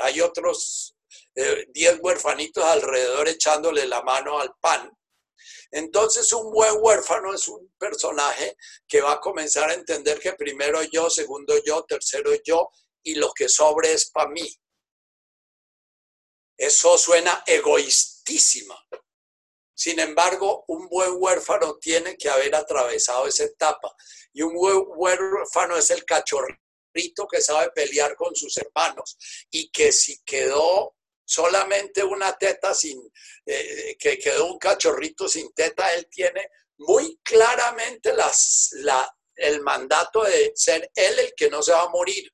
hay otros 10 eh, huerfanitos alrededor echándole la mano al pan. Entonces un buen huérfano es un personaje que va a comenzar a entender que primero yo, segundo yo, tercero yo y lo que sobre es para mí. Eso suena egoístísima. Sin embargo, un buen huérfano tiene que haber atravesado esa etapa. Y un buen huérfano es el que sabe pelear con sus hermanos y que si quedó solamente una teta sin, eh, que quedó un cachorrito sin teta, él tiene muy claramente el mandato de ser él el que no se va a morir.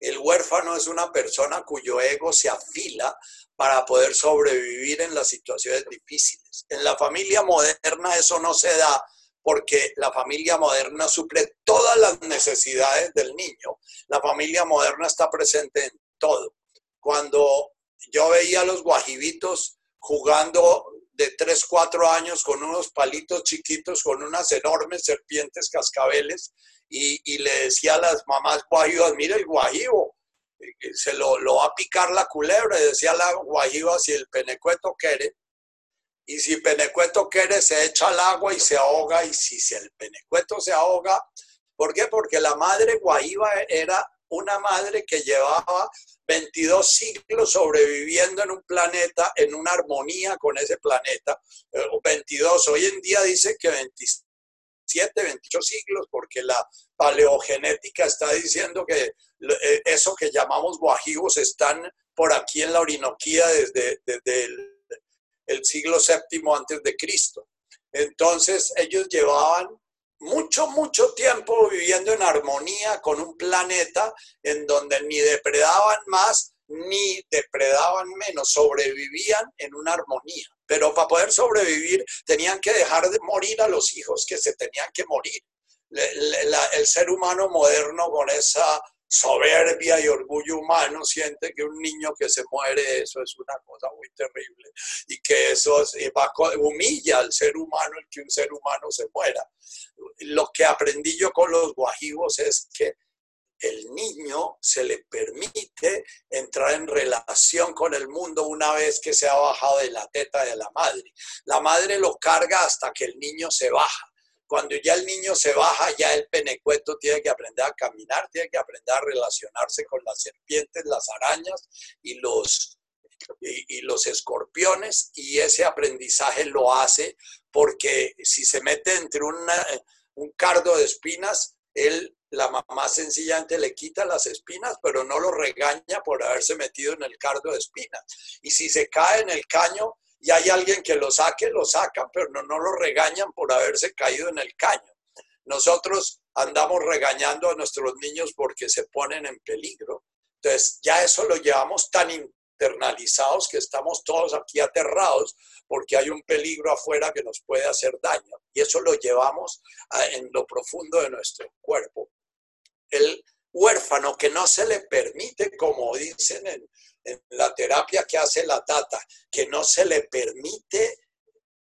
El huérfano es una persona cuyo ego se afila para poder sobrevivir en las situaciones difíciles. En la familia moderna eso no se da porque la familia moderna suple todas las necesidades del niño. La familia moderna está presente en todo. Cuando yo veía a los guajibitos jugando de 3, 4 años con unos palitos chiquitos, con unas enormes serpientes cascabeles, y, le decía a las mamás guajivas, mira el guajivo, eh, se lo, lo, va a picar la culebra, y decía la guajiva, si el penecueto quiere, y si penecueto quiere, se echa al agua y se ahoga, y si el penecueto se ahoga, ¿por qué? Porque la madre guajiva era una madre que llevaba 22 siglos sobreviviendo en un planeta, en una armonía con ese planeta. 22, eh, hoy en día dice que 27, 28 siglos, porque la paleogenética está diciendo que eh, eso que llamamos guajivos están por aquí en la Orinoquía desde, el, siglo VII antes de Cristo. Entonces ellos llevaban mucho, mucho tiempo viviendo en armonía con un planeta en donde ni depredaban más ni depredaban menos, sobrevivían en una armonía. Pero para poder sobrevivir tenían que dejar de morir a los hijos que se tenían que morir. el ser humano moderno con esa soberbia y orgullo humano siente que un niño que se muere, eso es una cosa muy terrible y que eso humilla al ser humano el que un ser humano se muera. Lo que aprendí yo con los guajivos es que el niño se le permite entrar en relación con el mundo una vez que se ha bajado de la teta de la madre. La madre lo carga hasta que el niño se baja cuando ya el niño se baja, ya el penecueto tiene que aprender a caminar, tiene que aprender a relacionarse con las serpientes, las arañas y los, y, los escorpiones, y ese aprendizaje lo hace porque si se mete entre un cardo de espinas, él, la mamá sencillamente le quita las espinas, pero no lo regaña por haberse metido en el cardo de espinas. Y si se cae en el caño, y hay alguien que lo saque, lo sacan, pero no, no lo regañan por haberse caído en el caño. Nosotros andamos regañando a nuestros niños porque se ponen en peligro. Entonces, ya eso lo llevamos tan internalizados que estamos todos aquí aterrados porque hay un peligro afuera que nos puede hacer daño. Y eso lo llevamos en lo profundo de nuestro cuerpo. El huérfano que no se le permite, como dicen en, en la terapia que hace la tata, que no se le permite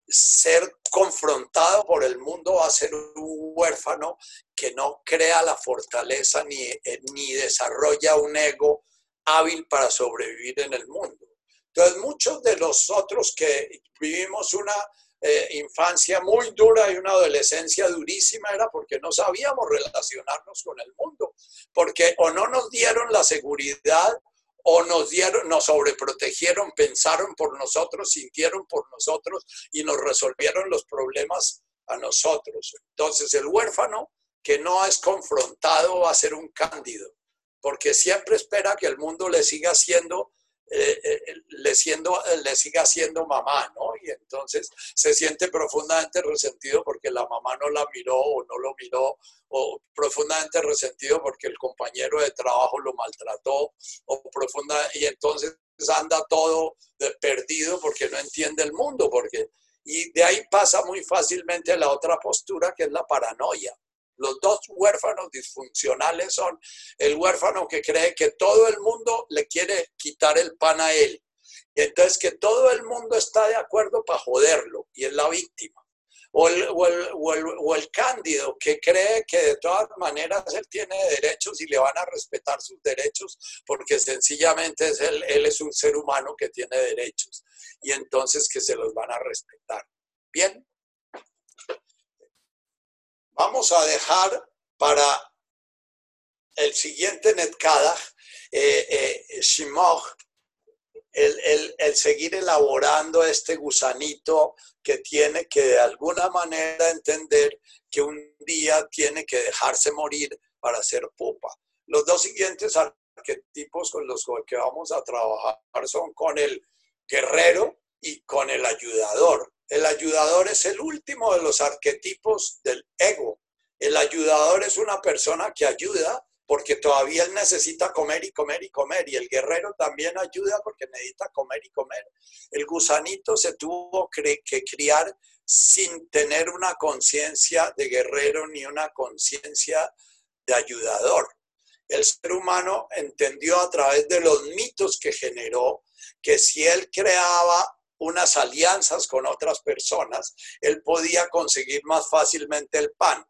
ser confrontado por el mundo a ser un huérfano que no crea la fortaleza ni, eh, ni desarrolla un ego hábil para sobrevivir en el mundo. Entonces, muchos de nosotros que vivimos una eh, infancia muy dura y una adolescencia durísima era porque no sabíamos relacionarnos con el mundo, porque o no nos dieron la seguridad o nos dieron, nos sobreprotegieron, pensaron por nosotros, sintieron por nosotros y nos resolvieron los problemas a nosotros. Entonces el huérfano que no es confrontado va a ser un cándido, porque siempre espera que el mundo le siga siendo eh, eh, le, siendo, le siga siendo mamá, ¿no? Y entonces se siente profundamente resentido porque la mamá no la miró o no lo miró, o profundamente resentido porque el compañero de trabajo lo maltrató, o profunda, y entonces anda todo perdido porque no entiende el mundo, porque, y de ahí pasa muy fácilmente la otra postura que es la paranoia. Los dos huérfanos disfuncionales son el huérfano que cree que todo el mundo le quiere quitar el pan a él. Y entonces que todo el mundo está de acuerdo para joderlo y es la víctima. o el, cándido que cree que de todas maneras él tiene derechos y le van a respetar sus derechos porque sencillamente es él, él es un ser humano que tiene derechos y entonces que se los van a respetar. Bien, vamos a dejar para el siguiente Netkada, eh, eh, el, el, seguir elaborando este gusanito que tiene que de alguna manera entender que un día tiene que dejarse morir para ser pupa. Los dos siguientes arquetipos con los que vamos a trabajar son con el guerrero y con el ayudador. El ayudador es el último de los arquetipos del ego. El ayudador es una persona que ayuda porque todavía él necesita comer y comer y comer, y el guerrero también ayuda porque necesita comer y comer. El gusanito se tuvo que criar sin tener una conciencia de guerrero ni una conciencia de ayudador. El ser humano entendió a través de los mitos que generó que si él creaba unas alianzas con otras personas, él podía conseguir más fácilmente el pan.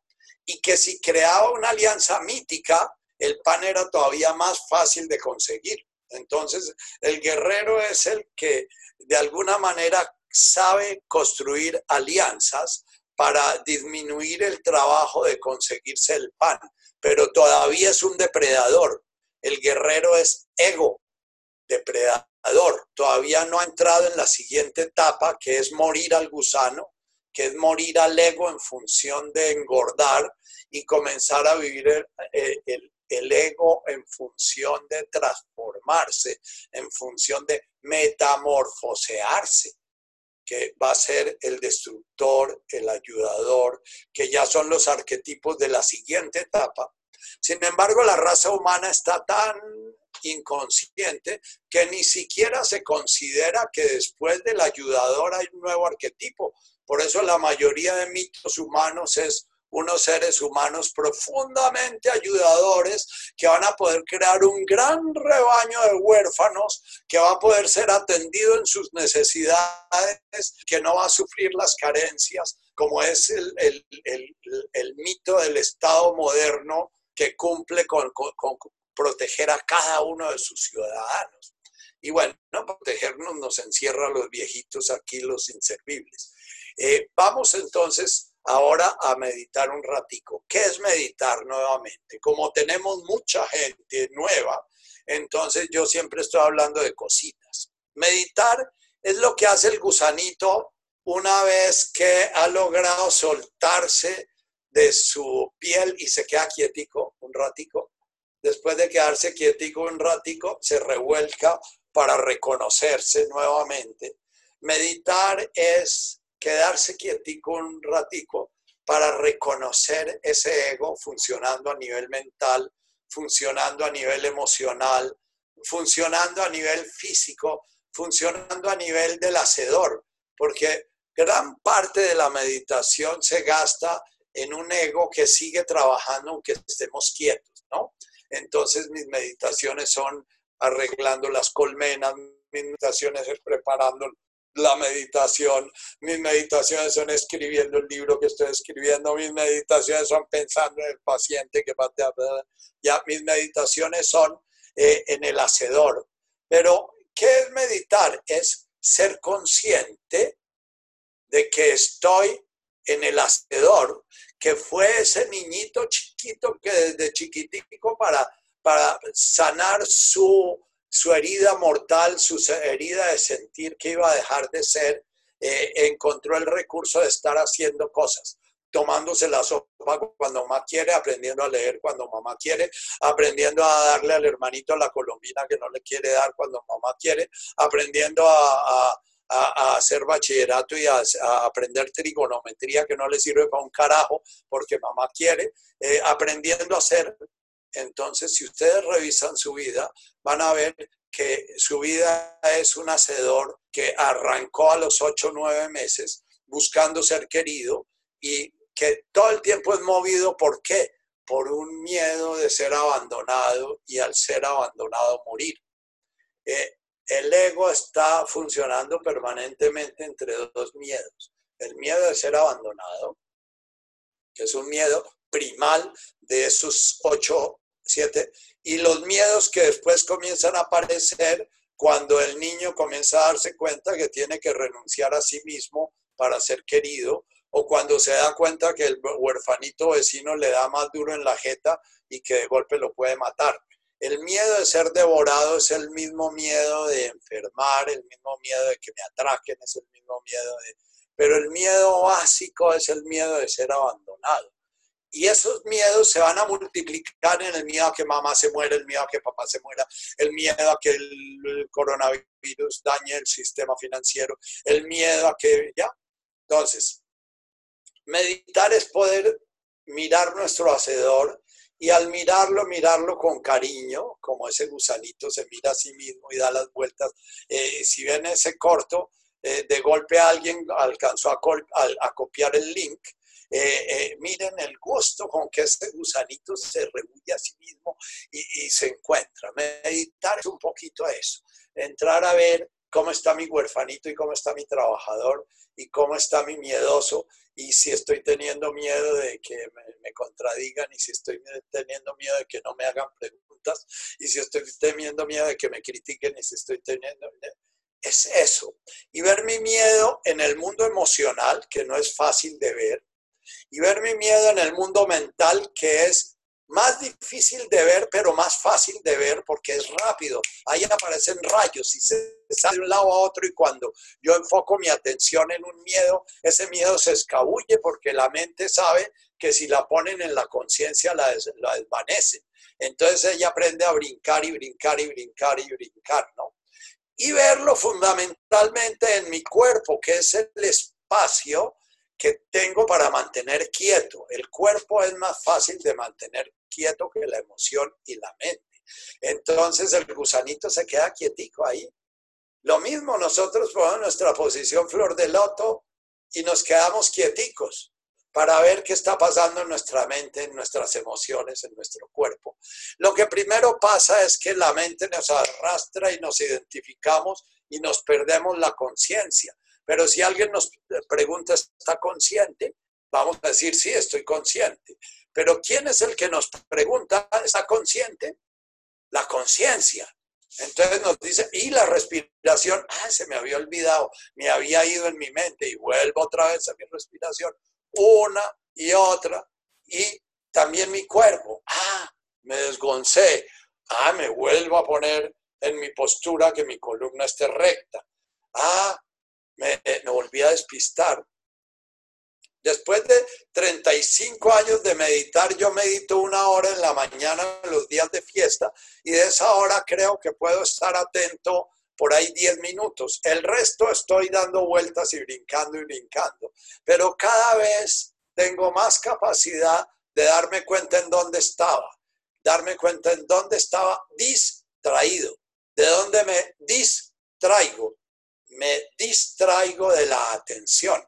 Y que si creaba una alianza mítica, el pan era todavía más fácil de conseguir. Entonces, el guerrero es el que de alguna manera sabe construir alianzas para disminuir el trabajo de conseguirse el pan, pero todavía es un depredador. El guerrero es ego, depredador. Todavía no ha entrado en la siguiente etapa, que es morir al gusano, que es morir al ego en función de engordar y comenzar a vivir el, el, el ego en función de transformarse, en función de metamorfosearse, que va a ser el destructor, el ayudador, que ya son los arquetipos de la siguiente etapa. Sin embargo, la raza humana está tan inconsciente que ni siquiera se considera que después del ayudador hay un nuevo arquetipo. Por eso la mayoría de mitos humanos es unos seres humanos profundamente ayudadores que van a poder crear un gran rebaño de huérfanos que va a poder ser atendido en sus necesidades, que no va a sufrir las carencias, como es el, mito del Estado moderno que cumple con, proteger a cada uno de sus ciudadanos. Y bueno, no protegernos nos encierra a los viejitos aquí, los inservibles. Eh, vamos entonces ahora a meditar un ratico. ¿Qué es meditar nuevamente? Como tenemos mucha gente nueva, entonces yo siempre estoy hablando de cositas. Meditar es lo que hace el gusanito una vez que ha logrado soltarse de su piel y se queda quietico un ratico. Después de quedarse quietico un ratico, se revuelca para reconocerse nuevamente. Meditar es quedarse quietico un ratico para reconocer ese ego funcionando a nivel mental, funcionando a nivel emocional, funcionando a nivel físico, funcionando a nivel del hacedor, porque gran parte de la meditación se gasta en un ego que sigue trabajando aunque estemos quietos, ¿no? Entonces mis meditaciones son arreglando las colmenas, mis meditaciones es preparando la meditación. Mis meditaciones son escribiendo el libro que estoy escribiendo. Mis meditaciones son pensando en el paciente que va a... Ya, mis meditaciones son eh, en el hacedor. Pero, ¿qué es meditar? Es ser consciente de que estoy en el hacedor, que fue ese niñito chiquito que desde chiquitico para, para sanar su su herida mortal, su herida de sentir que iba a dejar de ser, eh, encontró el recurso de estar haciendo cosas, tomándose la sopa cuando mamá quiere, aprendiendo a leer cuando mamá quiere, aprendiendo a darle al hermanito la colombina que no le quiere dar cuando mamá quiere, aprendiendo a, hacer bachillerato y a, aprender trigonometría que no le sirve para un carajo porque mamá quiere, eh, aprendiendo a hacer entonces, si ustedes revisan su vida, van a ver que su vida es un hacedor que arrancó a los 8 o 9 meses buscando ser querido y que todo el tiempo es movido, ¿por qué? Por un miedo de ser abandonado y al ser abandonado morir. Eh, el ego está funcionando permanentemente entre dos miedos. el miedo de ser abandonado, que es un miedo primal de esos ocho, siete, y los miedos que después comienzan a aparecer cuando el niño comienza a darse cuenta que tiene que renunciar a sí mismo para ser querido, o cuando se da cuenta que el huerfanito vecino le da más duro en la jeta y que de golpe lo puede matar. El miedo de ser devorado es el mismo miedo de enfermar, el mismo miedo de que me atraquen, es el mismo miedo de... Pero el miedo básico es el miedo de ser abandonado. Y esos miedos se van a multiplicar en el miedo a que mamá se muera, el miedo a que papá se muera, el miedo a que el coronavirus dañe el sistema financiero, el miedo a que, ya. Entonces, meditar es poder mirar nuestro hacedor y al mirarlo, mirarlo con cariño, como ese gusanito se mira a sí mismo y da las vueltas. Eh, si ven ese corto, eh, de golpe alguien alcanzó a, copiar el link eh, eh, miren el gusto con que ese gusanito se reúne a sí mismo y, se encuentra. Meditar un poquito eso, entrar a ver cómo está mi huerfanito y cómo está mi trabajador y cómo está mi miedoso y si estoy teniendo miedo de que me, contradigan y si estoy teniendo miedo de que no me hagan preguntas y si estoy teniendo miedo de que me critiquen y si estoy teniendo... Es eso. Y ver mi miedo en el mundo emocional, que no es fácil de ver, y ver mi miedo en el mundo mental, que es más difícil de ver, pero más fácil de ver porque es rápido. Ahí aparecen rayos y se sale de un lado a otro y cuando yo enfoco mi atención en un miedo, ese miedo se escabulle porque la mente sabe que si la ponen en la conciencia la, la desvanecen. Entonces ella aprende a brincar y brincar y brincar y brincar, ¿no? Y verlo fundamentalmente en mi cuerpo, que es el espacio que tengo para mantener quieto. El cuerpo es más fácil de mantener quieto que la emoción y la mente. Entonces el gusanito se queda quietico ahí. Lo mismo nosotros ponemos nuestra posición flor de loto y nos quedamos quieticos para ver qué está pasando en nuestra mente, en nuestras emociones, en nuestro cuerpo. Lo que primero pasa es que la mente nos arrastra y nos identificamos y nos perdemos la conciencia. Pero si alguien nos pregunta, ¿está consciente? Vamos a decir, sí, estoy consciente. Pero ¿quién es el que nos pregunta, ¿está consciente? La conciencia. Entonces nos dice, y la respiración, ah, se me había olvidado, me había ido en mi mente y vuelvo otra vez a mi respiración, una y otra, y también mi cuerpo, ah, me desgoncé, ah, me vuelvo a poner en mi postura que mi columna esté recta, ah, me, volví a despistar. Después de 35 años de meditar, yo medito una hora en la mañana los días de fiesta y de esa hora creo que puedo estar atento por ahí 10 minutos. El resto estoy dando vueltas y brincando y brincando. Pero cada vez tengo más capacidad de darme cuenta en dónde estaba, darme cuenta en dónde estaba distraído, de dónde me distraigo me distraigo de la atención.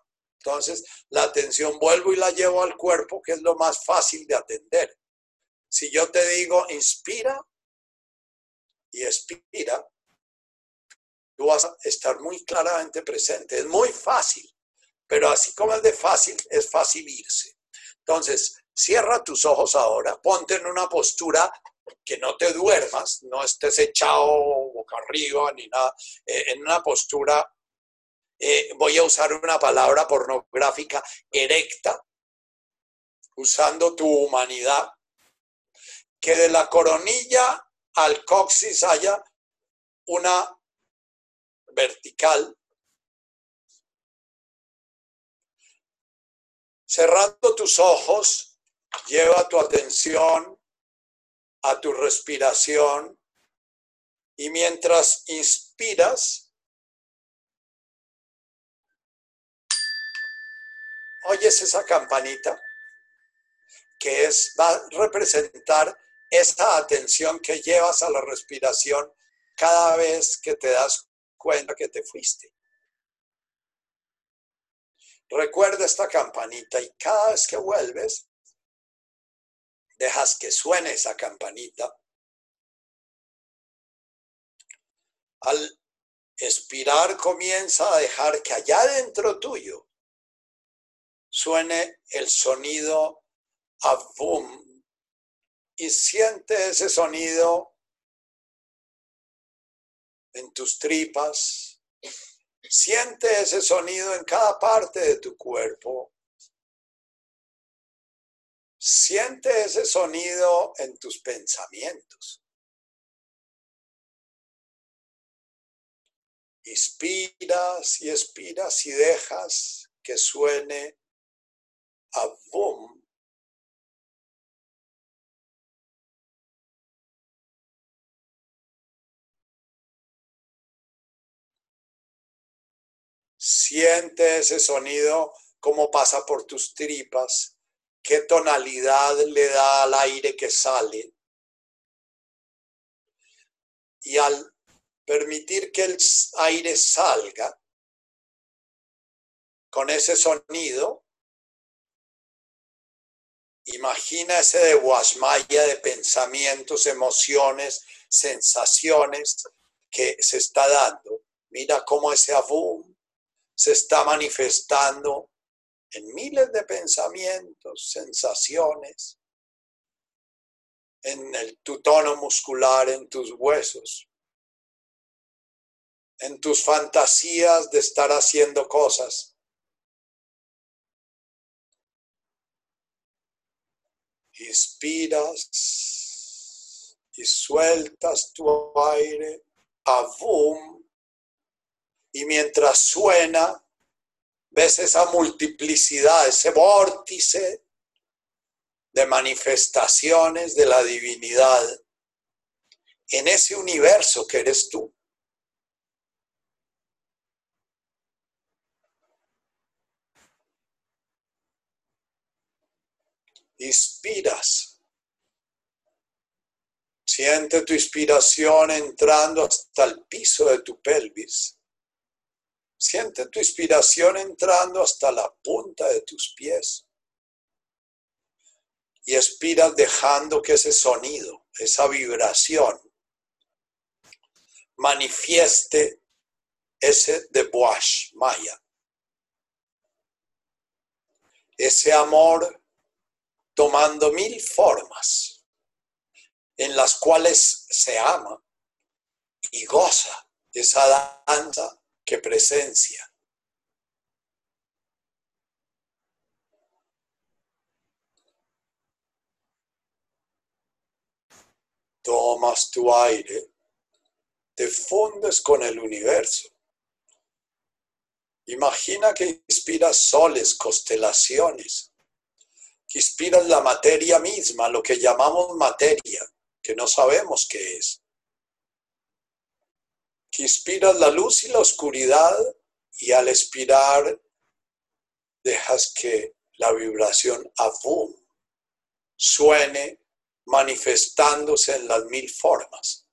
Entonces, la atención vuelvo y la llevo al cuerpo, que es lo más fácil de atender. Si yo te digo, inspira y expira, tú vas a estar muy claramente presente. Es muy fácil, pero así como es de fácil, es fácil irse. Entonces, cierra tus ojos ahora, ponte en una postura que no te duermas, no estés echado boca arriba ni nada, eh, en una postura, eh, voy a usar una palabra pornográfica, erecta, usando tu humanidad, que de la coronilla al coxis haya una vertical, cerrando tus ojos, lleva tu atención a tu respiración y mientras inspiras, oyes esa campanita que es, va a representar esa atención que llevas a la respiración cada vez que te das cuenta que te fuiste. Recuerda esta campanita y cada vez que vuelves, dejas que suene esa campanita. Al expirar comienza a dejar que allá dentro tuyo suene el sonido Avum y siente ese sonido en tus tripas, siente ese sonido en cada parte de tu cuerpo. Siente ese sonido en tus pensamientos. Inspiras y expiras y dejas que suene Siente ese sonido como pasa por tus tripas, qué tonalidad le da al aire que sale. Y al permitir que el aire salga con ese sonido, imagina ese de guasmaya de pensamientos, emociones, sensaciones que se está dando. Mira cómo ese abum se está manifestando en miles de pensamientos, sensaciones, en el, tu tono muscular, en tus huesos en tus fantasías de estar haciendo cosas. Inspiras y sueltas tu aire a boom y mientras suena ves esa multiplicidad, ese vórtice de manifestaciones de la divinidad en ese universo que eres tú. Inspiras. Siente tu inspiración entrando hasta el piso de tu pelvis. Siente tu inspiración entrando hasta la punta de tus pies. Y expiras dejando que ese sonido, esa vibración, manifieste ese deboche maya. Ese amor tomando mil formas en las cuales se ama y goza esa danza que presencia. Tomas tu aire, te fundes con el universo. Imagina que inspiras soles, constelaciones, que inspiran la materia misma, lo que llamamos materia, que no sabemos qué es. Que inspiras la luz y la oscuridad y al expirar dejas que la vibración avum suene manifestándose en las mil formas.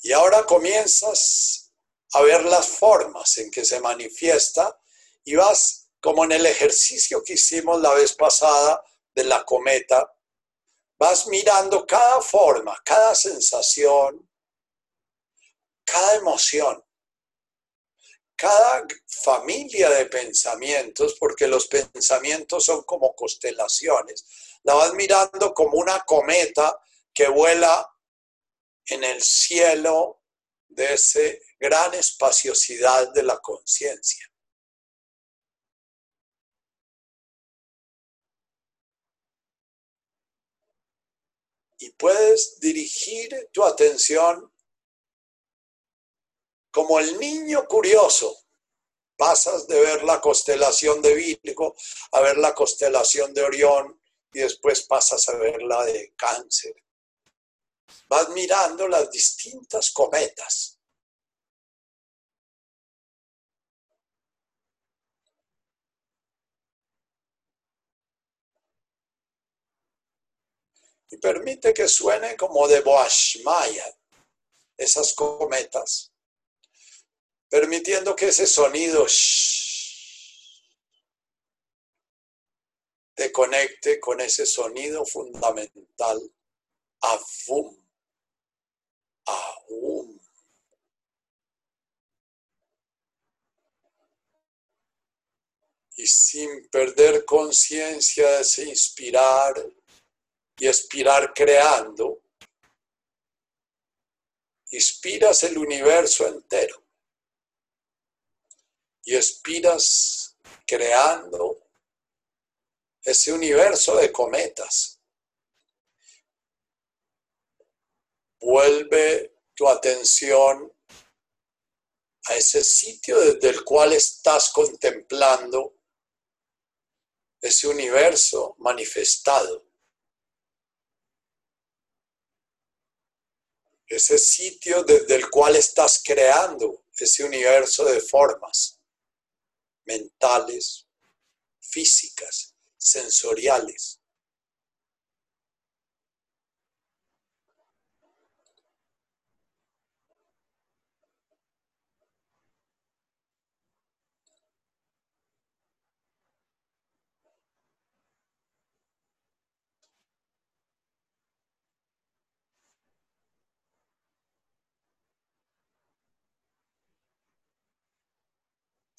Y ahora comienzas a ver las formas en que se manifiesta y vas como en el ejercicio que hicimos la vez pasada de la cometa, vas mirando cada forma, cada sensación, cada emoción, cada familia de pensamientos, porque los pensamientos son como constelaciones, la vas mirando como una cometa que vuela en el cielo de esa gran espaciosidad de la conciencia. Y puedes dirigir tu atención como el niño curioso. Pasas de ver la constelación de Virgo a ver la constelación de Orión y después pasas a ver la de Cáncer vas mirando las distintas cometas. Y permite que suene como de Boashmaya, esas cometas. permitiendo que ese sonido te conecte con ese sonido fundamental, Avum, Aum. Y sin perder conciencia ese inspirar y expirar creando, inspiras el universo entero y expiras creando ese universo de cometas. Vuelve tu atención a ese sitio desde el cual estás contemplando ese universo manifestado. Ese sitio desde el cual estás creando ese universo de formas mentales, físicas, sensoriales.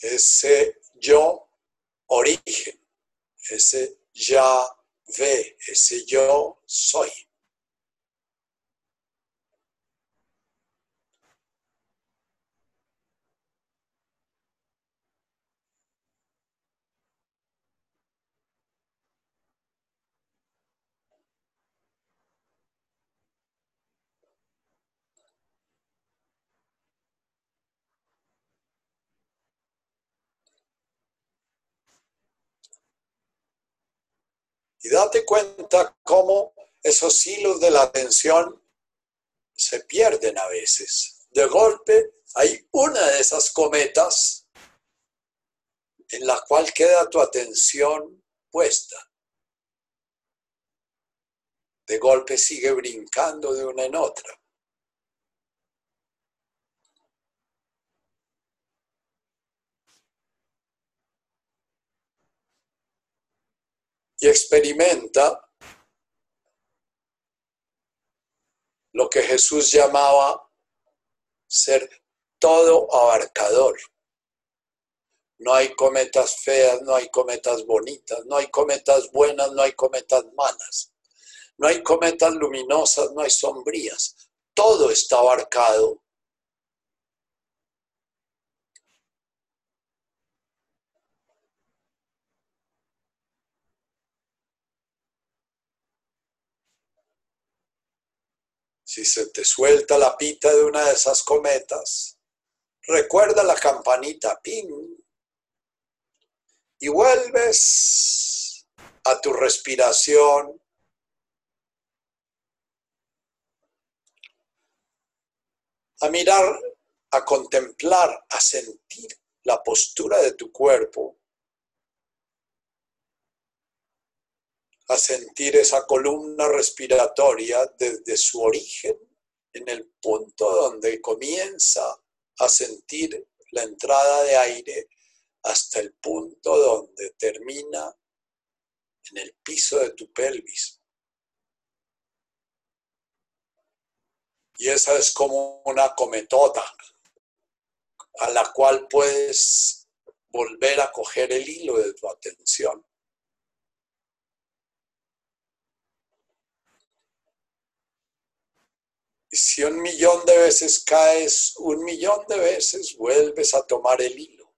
Ese yo origen, ese ya ve, ese yo soy. Y date cuenta cómo esos hilos de la atención se pierden a veces. De golpe hay una de esas cometas en la cual queda tu atención puesta. De golpe sigue brincando de una en otra. Y experimenta lo que Jesús llamaba ser todo abarcador. No hay cometas feas, no hay cometas bonitas, no hay cometas buenas, no hay cometas malas. No hay cometas luminosas, no hay sombrías. Todo está abarcado Si se te suelta la pita de una de esas cometas, recuerda la campanita pin y vuelves a tu respiración. A mirar, a contemplar, a sentir la postura de tu cuerpo a sentir esa columna respiratoria desde su origen, en el punto donde comienza a sentir la entrada de aire hasta el punto donde termina en el piso de tu pelvis. Y esa es como una cometota a la cual puedes volver a coger el hilo de tu atención. Y si un millón de veces caes, un millón de veces vuelves a tomar el hilo.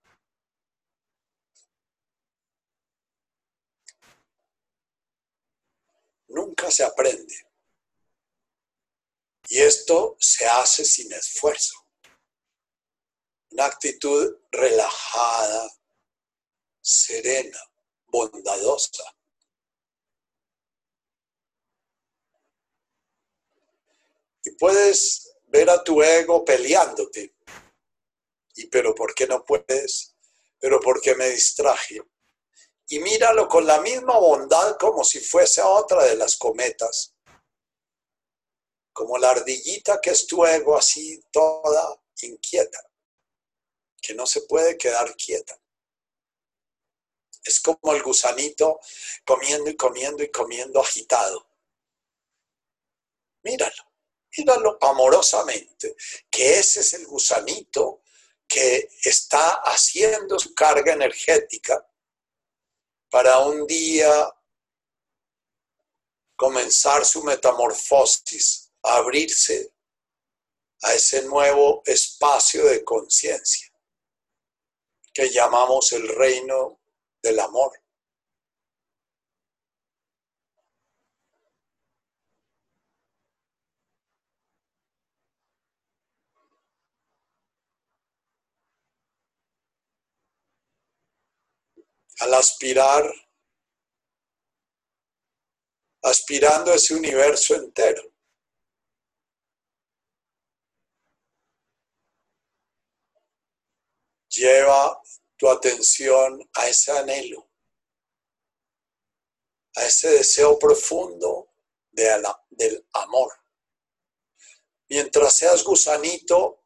Nunca se aprende. Y esto se hace sin esfuerzo. Una actitud relajada, serena, bondadosa. Y puedes ver a tu ego peleándote. ¿Y pero por qué no puedes? Pero porque me distraje. Y míralo con la misma bondad como si fuese otra de las cometas. Como la ardillita que es tu ego así toda inquieta. que no se puede quedar quieta. Es como el gusanito comiendo y comiendo y comiendo agitado. Míralo, amorosamente, que ese es el gusanito que está haciendo su carga energética para un día comenzar su metamorfosis, abrirse a ese nuevo espacio de conciencia que llamamos el reino del amor. Al aspirar, aspirando a ese universo entero, lleva tu atención a ese anhelo, a ese deseo profundo del amor. Mientras seas gusanito,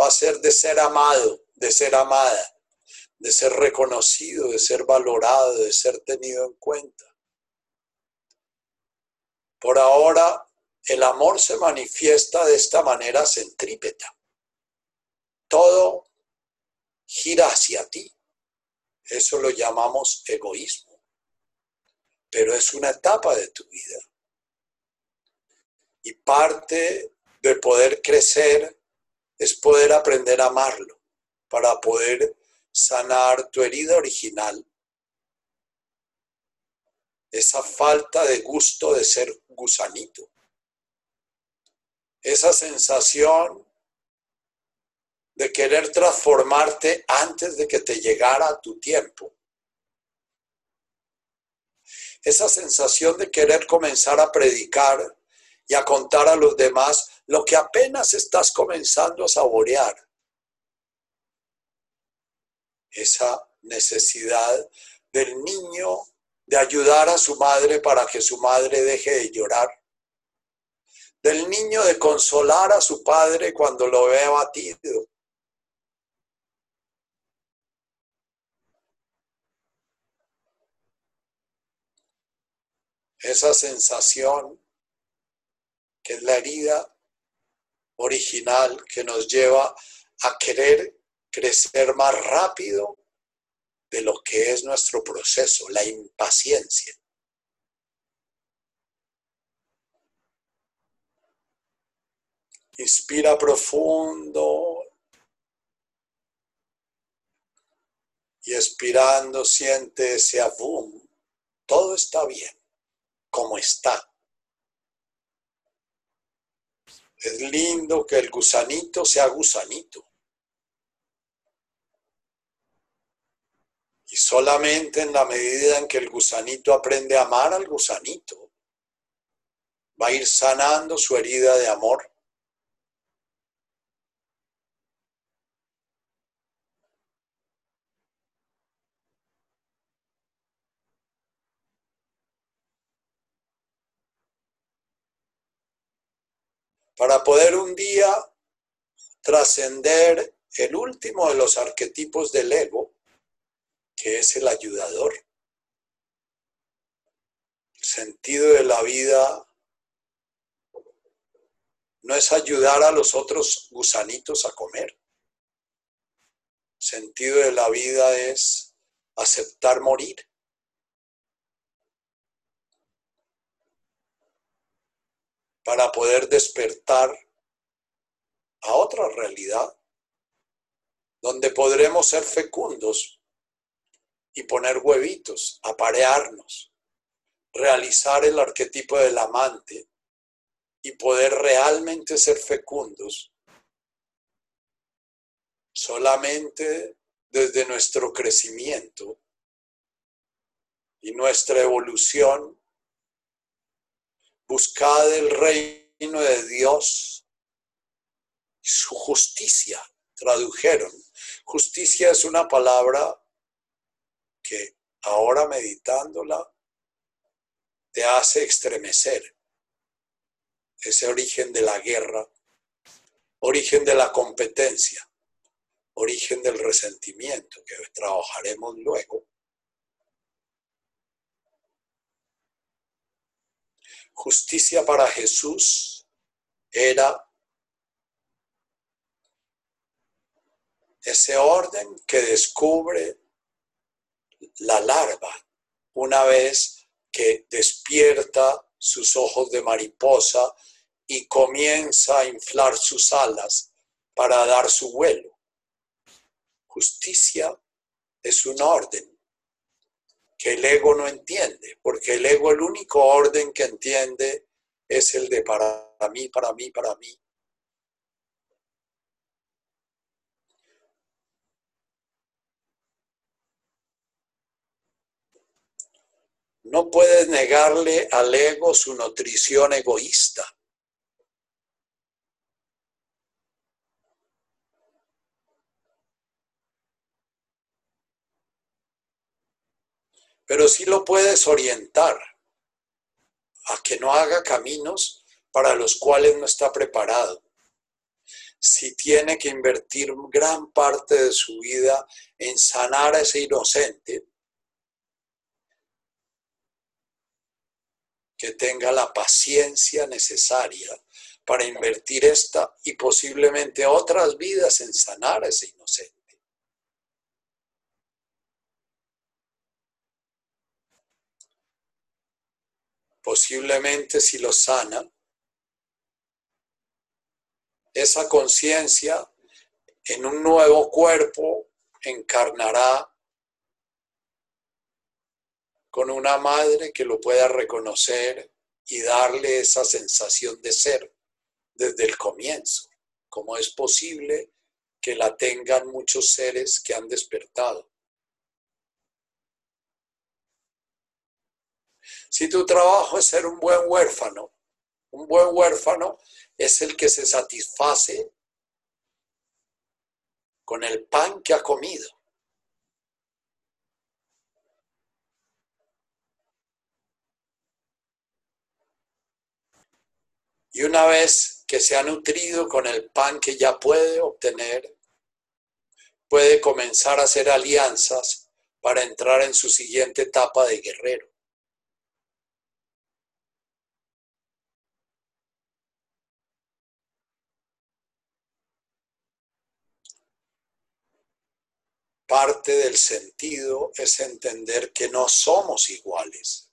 va a ser de ser amado, de ser amada, de ser reconocido, de ser valorado, de ser tenido en cuenta. Por ahora, el amor se manifiesta de esta manera centrípeta. Todo gira hacia ti. Eso lo llamamos egoísmo. Pero es una etapa de tu vida. Y parte de poder crecer es poder aprender a amarlo para poder sanar tu herida original. Esa falta de gusto de ser gusanito. Esa sensación de querer transformarte antes de que te llegara tu tiempo. Esa sensación de querer comenzar a predicar y a contar a los demás lo que apenas estás comenzando a saborear. Esa necesidad del niño de ayudar a su madre para que su madre deje de llorar. Del niño de consolar a su padre cuando lo ve abatido esa sensación que es la herida original que nos lleva a querer crecer más rápido de lo que es nuestro proceso, la impaciencia. Inspira profundo y expirando siente ese abum. Todo está bien como está. Es lindo que el gusanito sea gusanito. Y solamente en la medida en que el gusanito aprende a amar al gusanito, va a ir sanando su herida de amor. para poder un día trascender el último de los arquetipos del ego, que es el ayudador. El sentido de la vida no es ayudar a los otros gusanitos a comer. El sentido de la vida es aceptar morir. para poder despertar a otra realidad, donde podremos ser fecundos y poner huevitos, aparearnos, realizar el arquetipo del amante y poder realmente ser fecundos solamente desde nuestro crecimiento y nuestra evolución Buscad el reino de Dios y su justicia, tradujeron. Justicia es una palabra que ahora meditándola te hace estremecer. Ese origen de la guerra, origen de la competencia, origen del resentimiento, que trabajaremos luego. Justicia para Jesús era ese orden que descubre la larva una vez que despierta sus ojos de mariposa y comienza a inflar sus alas para dar su vuelo. Justicia es un orden que el ego no entiende, porque el ego el único orden que entiende es el de para mí, para mí, para mí. No puedes negarle al ego su nutrición egoísta. pero sí lo puedes orientar a que no haga caminos para los cuales no está preparado. Si tiene que invertir gran parte de su vida en sanar a ese inocente, que tenga la paciencia necesaria para invertir esta y posiblemente otras vidas en sanar a ese inocente. posiblemente si lo sana, esa conciencia en un nuevo cuerpo encarnará con una madre que lo pueda reconocer y darle esa sensación de ser desde el comienzo, como es posible que la tengan muchos seres que han despertado. Si tu trabajo es ser un buen huérfano, un buen huérfano es el que se satisface con el pan que ha comido. Y una vez que se ha nutrido con el pan que ya puede obtener, puede comenzar a hacer alianzas para entrar en su siguiente etapa de guerrero. Parte del sentido es entender que no somos iguales,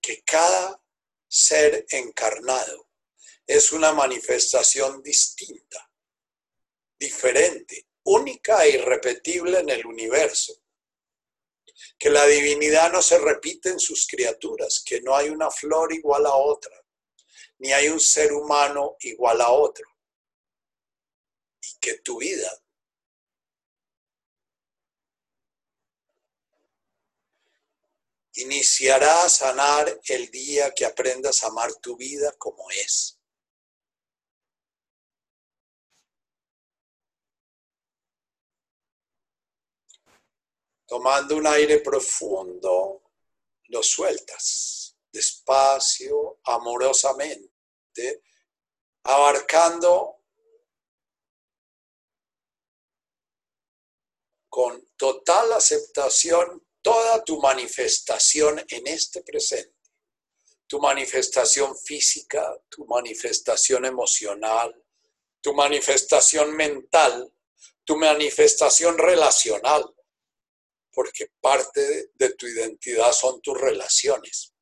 que cada ser encarnado es una manifestación distinta, diferente, única e irrepetible en el universo. Que la divinidad no se repite en sus criaturas, que no hay una flor igual a otra, ni hay un ser humano igual a otro. Y que tu vida iniciará a sanar el día que aprendas a amar tu vida como es. Tomando un aire profundo, lo sueltas despacio, amorosamente, abarcando con total aceptación toda tu manifestación en este presente, tu manifestación física, tu manifestación emocional, tu manifestación mental, tu manifestación relacional, porque parte de tu identidad son tus relaciones.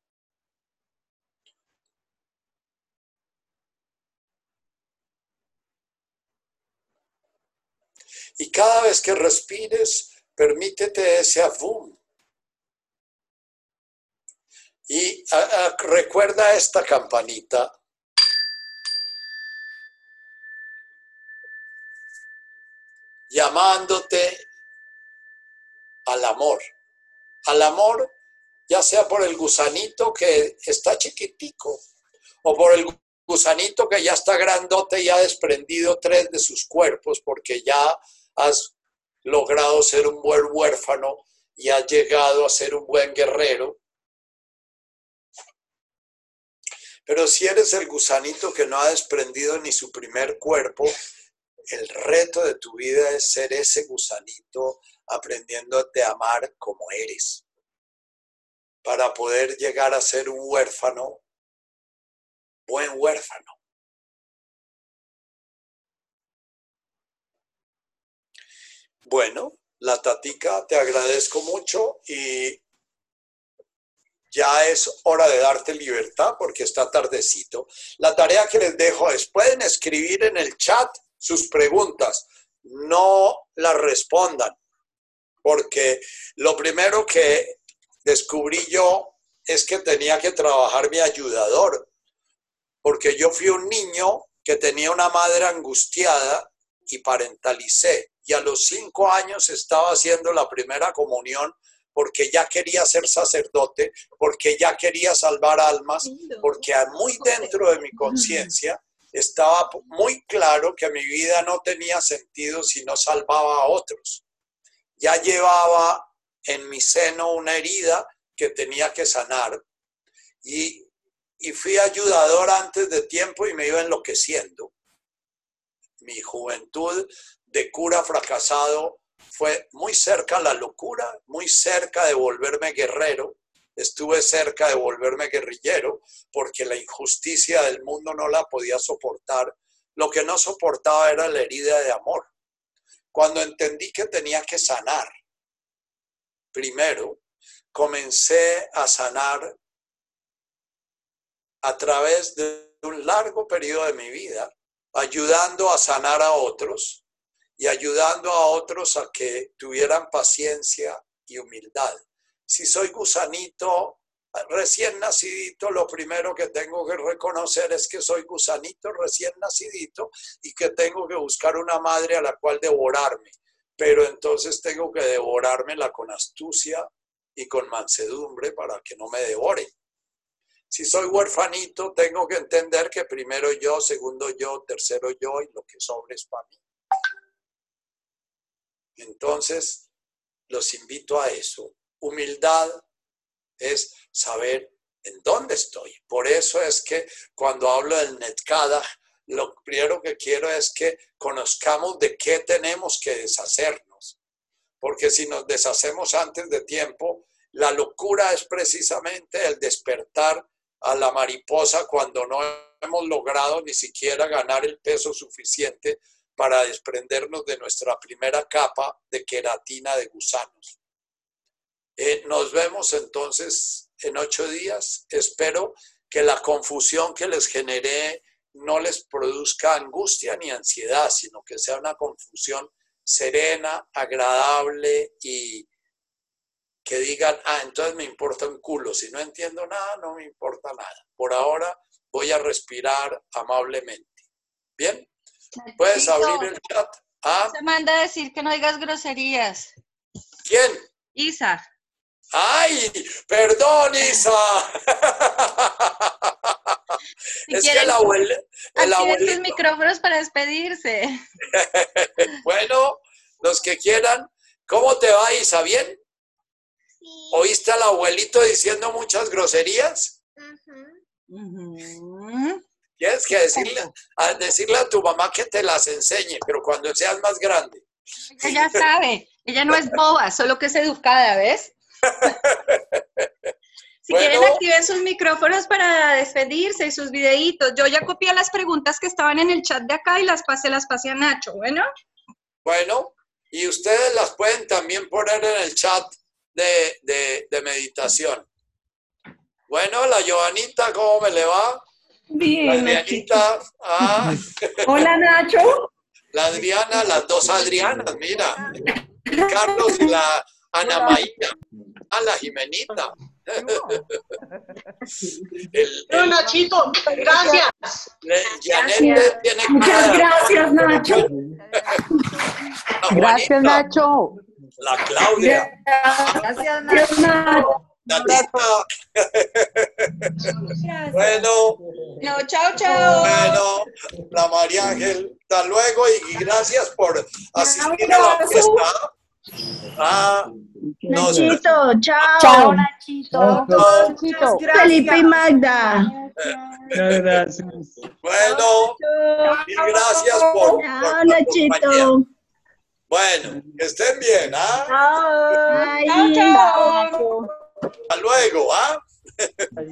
Y cada vez que respires, permítete ese avum, y recuerda esta campanita. llamándote al amor. Al amor, ya sea por el gusanito que está chiquitico o por el gusanito que ya está grandote y ha desprendido tres de sus cuerpos porque ya has logrado ser un buen huérfano y has llegado a ser un buen guerrero. Pero si eres el gusanito que no ha desprendido ni su primer cuerpo, el reto de tu vida es ser ese gusanito aprendiéndote a amar como eres, para poder llegar a ser un huérfano, buen huérfano. Bueno, la tatica, te agradezco mucho y ya es hora de darte libertad porque está tardecito. La tarea que les dejo es, pueden escribir en el chat sus preguntas, no las respondan, porque lo primero que descubrí yo es que tenía que trabajar mi ayudador, porque yo fui un niño que tenía una madre angustiada y parentalicé, y a los cinco años estaba haciendo la primera comunión porque ya quería ser sacerdote, porque ya quería salvar almas, porque muy dentro de mi conciencia estaba muy claro que mi vida no tenía sentido si no salvaba a otros. Ya llevaba en mi seno una herida que tenía que sanar y, y fui ayudador antes de tiempo y me iba enloqueciendo. Mi juventud de cura fracasado fue muy cerca la locura, muy cerca de volverme guerrero, estuve cerca de volverme guerrillero porque la injusticia del mundo no la podía soportar. Lo que no soportaba era la herida de amor. Cuando entendí que tenía que sanar, primero comencé a sanar a través de un largo periodo de mi vida, ayudando a sanar a otros, y ayudando a otros a que tuvieran paciencia y humildad. Si soy gusanito recién nacidito, lo primero que tengo que reconocer es que soy gusanito recién nacidito y que tengo que buscar una madre a la cual devorarme. Pero entonces tengo que devorármela con astucia y con mansedumbre para que no me devoren. Si soy huerfanito, tengo que entender que primero yo, segundo yo, tercero yo y lo que sobre es para mí. Entonces, los invito a eso. Humildad es saber en dónde estoy. Por eso es que cuando hablo del Netkada, lo primero que quiero es que conozcamos de qué tenemos que deshacernos. Porque si nos deshacemos antes de tiempo, la locura es precisamente el despertar a la mariposa cuando no hemos logrado ni siquiera ganar el peso suficiente para desprendernos de nuestra primera capa de queratina de gusanos. Eh, nos vemos entonces en ocho días. Espero que la confusión que les generé no les produzca angustia ni ansiedad, sino que sea una confusión serena, agradable y que digan, ah, entonces me importa un culo. Si no entiendo nada, no me importa nada. Por ahora voy a respirar amablemente. ¿Bien? Puedes abrir el chat. ¿Ah? Se manda a decir que no digas groserías. ¿Quién? Isa. ¡Ay! Perdón, Isa. es que el abuelo. El abuelito. micrófonos para despedirse. bueno, los que quieran. ¿Cómo te va, Isa? ¿Bien? Sí. ¿Oíste al abuelito diciendo muchas groserías? Tienes que decirle a, decirle a tu mamá que te las enseñe, pero cuando seas más grande. Ella sabe, ella no es boba, solo que es educada, ¿ves? Si quieren, activen sus micrófonos para despedirse y sus videitos. Yo ya copié las preguntas que estaban en el chat de acá y las pasé, las pasé a Nacho, ¿bueno? Bueno, y ustedes las pueden también poner en el chat de, de meditación. Bueno, la Joanita, ¿cómo me le va? Bien, Adrianita. Ah. Hola, Nacho. La Adriana, las dos Adrianas, mira. Carlos y la Ana Maía. Ah, la Jimenita. el, Nachito, gracias. Janet tiene Muchas gracias, Nacho. gracias, Nacho. La Claudia. Gracias, Nacho. Natita. bueno. No, chao, chao. Bueno, la María Ángel, hasta luego y gracias por asistir a la fiesta. Ah, Nachito, chao. Chao, Nachito. Felipe y Magda. Gracias. Bueno, y gracias por, por. Nachito. Bueno, que estén bien, ¿ah? Ay, Chao, chao. Hasta luego, ¿ah? Ahí.